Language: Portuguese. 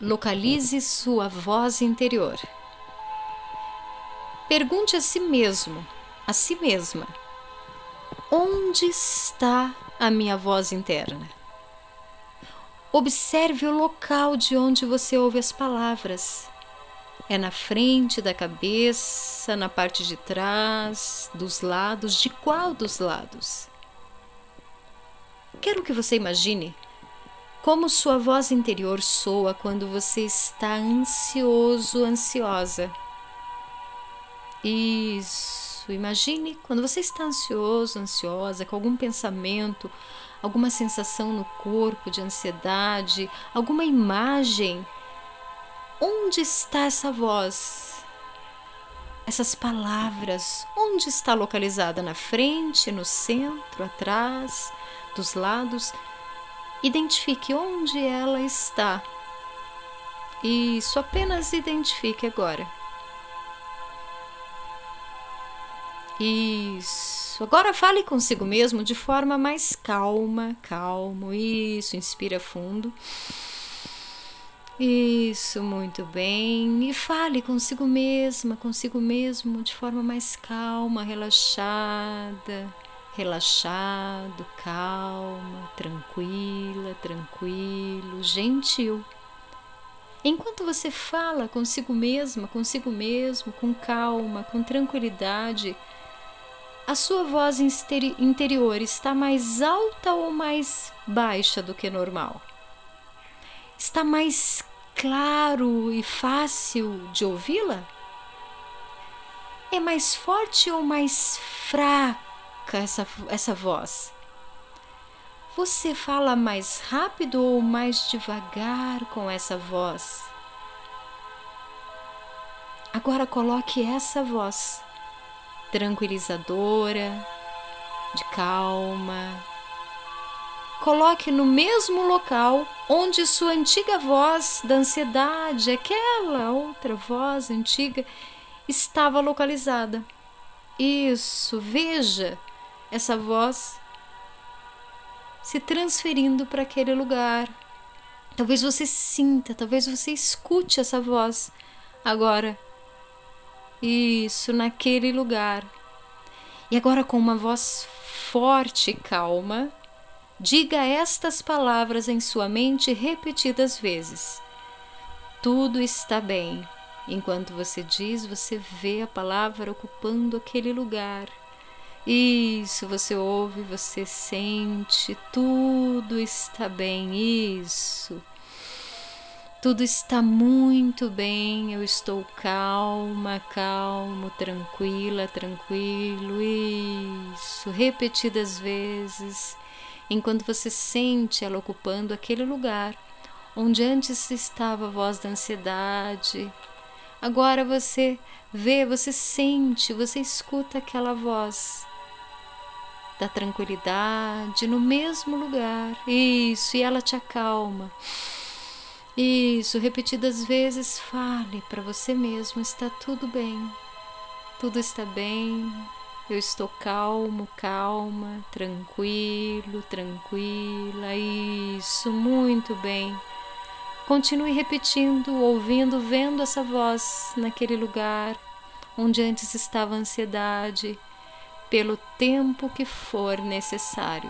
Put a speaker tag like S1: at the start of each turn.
S1: Localize sua voz interior. Pergunte a si mesmo, a si mesma: onde está a minha voz interna? Observe o local de onde você ouve as palavras. É na frente da cabeça, na parte de trás, dos lados, de qual dos lados? Quero que você imagine como sua voz interior soa quando você está ansioso, ansiosa. Isso, imagine quando você está ansioso, ansiosa, com algum pensamento, alguma sensação no corpo de ansiedade, alguma imagem. Onde está essa voz? Essas palavras, onde está localizada? Na frente, no centro, atrás, dos lados? Identifique onde ela está. Isso, apenas identifique agora. Isso. Agora fale consigo mesmo de forma mais calma, calmo. Isso, inspira fundo. Isso, muito bem. E fale consigo mesma, consigo mesmo de forma mais calma, relaxada relaxado, calma, tranquila, tranquilo, gentil. Enquanto você fala consigo mesma, consigo mesmo, com calma, com tranquilidade, a sua voz interior está mais alta ou mais baixa do que normal? Está mais claro e fácil de ouvi-la? É mais forte ou mais fraco? Essa, essa voz? Você fala mais rápido ou mais devagar com essa voz? Agora coloque essa voz tranquilizadora, de calma. Coloque no mesmo local onde sua antiga voz da ansiedade, aquela outra voz antiga, estava localizada. Isso, veja essa voz se transferindo para aquele lugar. Talvez você sinta, talvez você escute essa voz agora. Isso, naquele lugar. E agora, com uma voz forte e calma, diga estas palavras em sua mente repetidas vezes. Tudo está bem. Enquanto você diz, você vê a palavra ocupando aquele lugar. Isso, você ouve, você sente, tudo está bem, isso. Tudo está muito bem, eu estou calma, calmo, tranquila, tranquilo, isso. Repetidas vezes, enquanto você sente ela ocupando aquele lugar onde antes estava a voz da ansiedade. Agora você vê, você sente, você escuta aquela voz da tranquilidade no mesmo lugar. Isso, e ela te acalma. Isso, repetidas vezes, fale para você mesmo: está tudo bem, tudo está bem, eu estou calmo, calma, tranquilo, tranquila. Isso, muito bem. Continue repetindo, ouvindo, vendo essa voz naquele lugar onde antes estava a ansiedade pelo tempo que for necessário.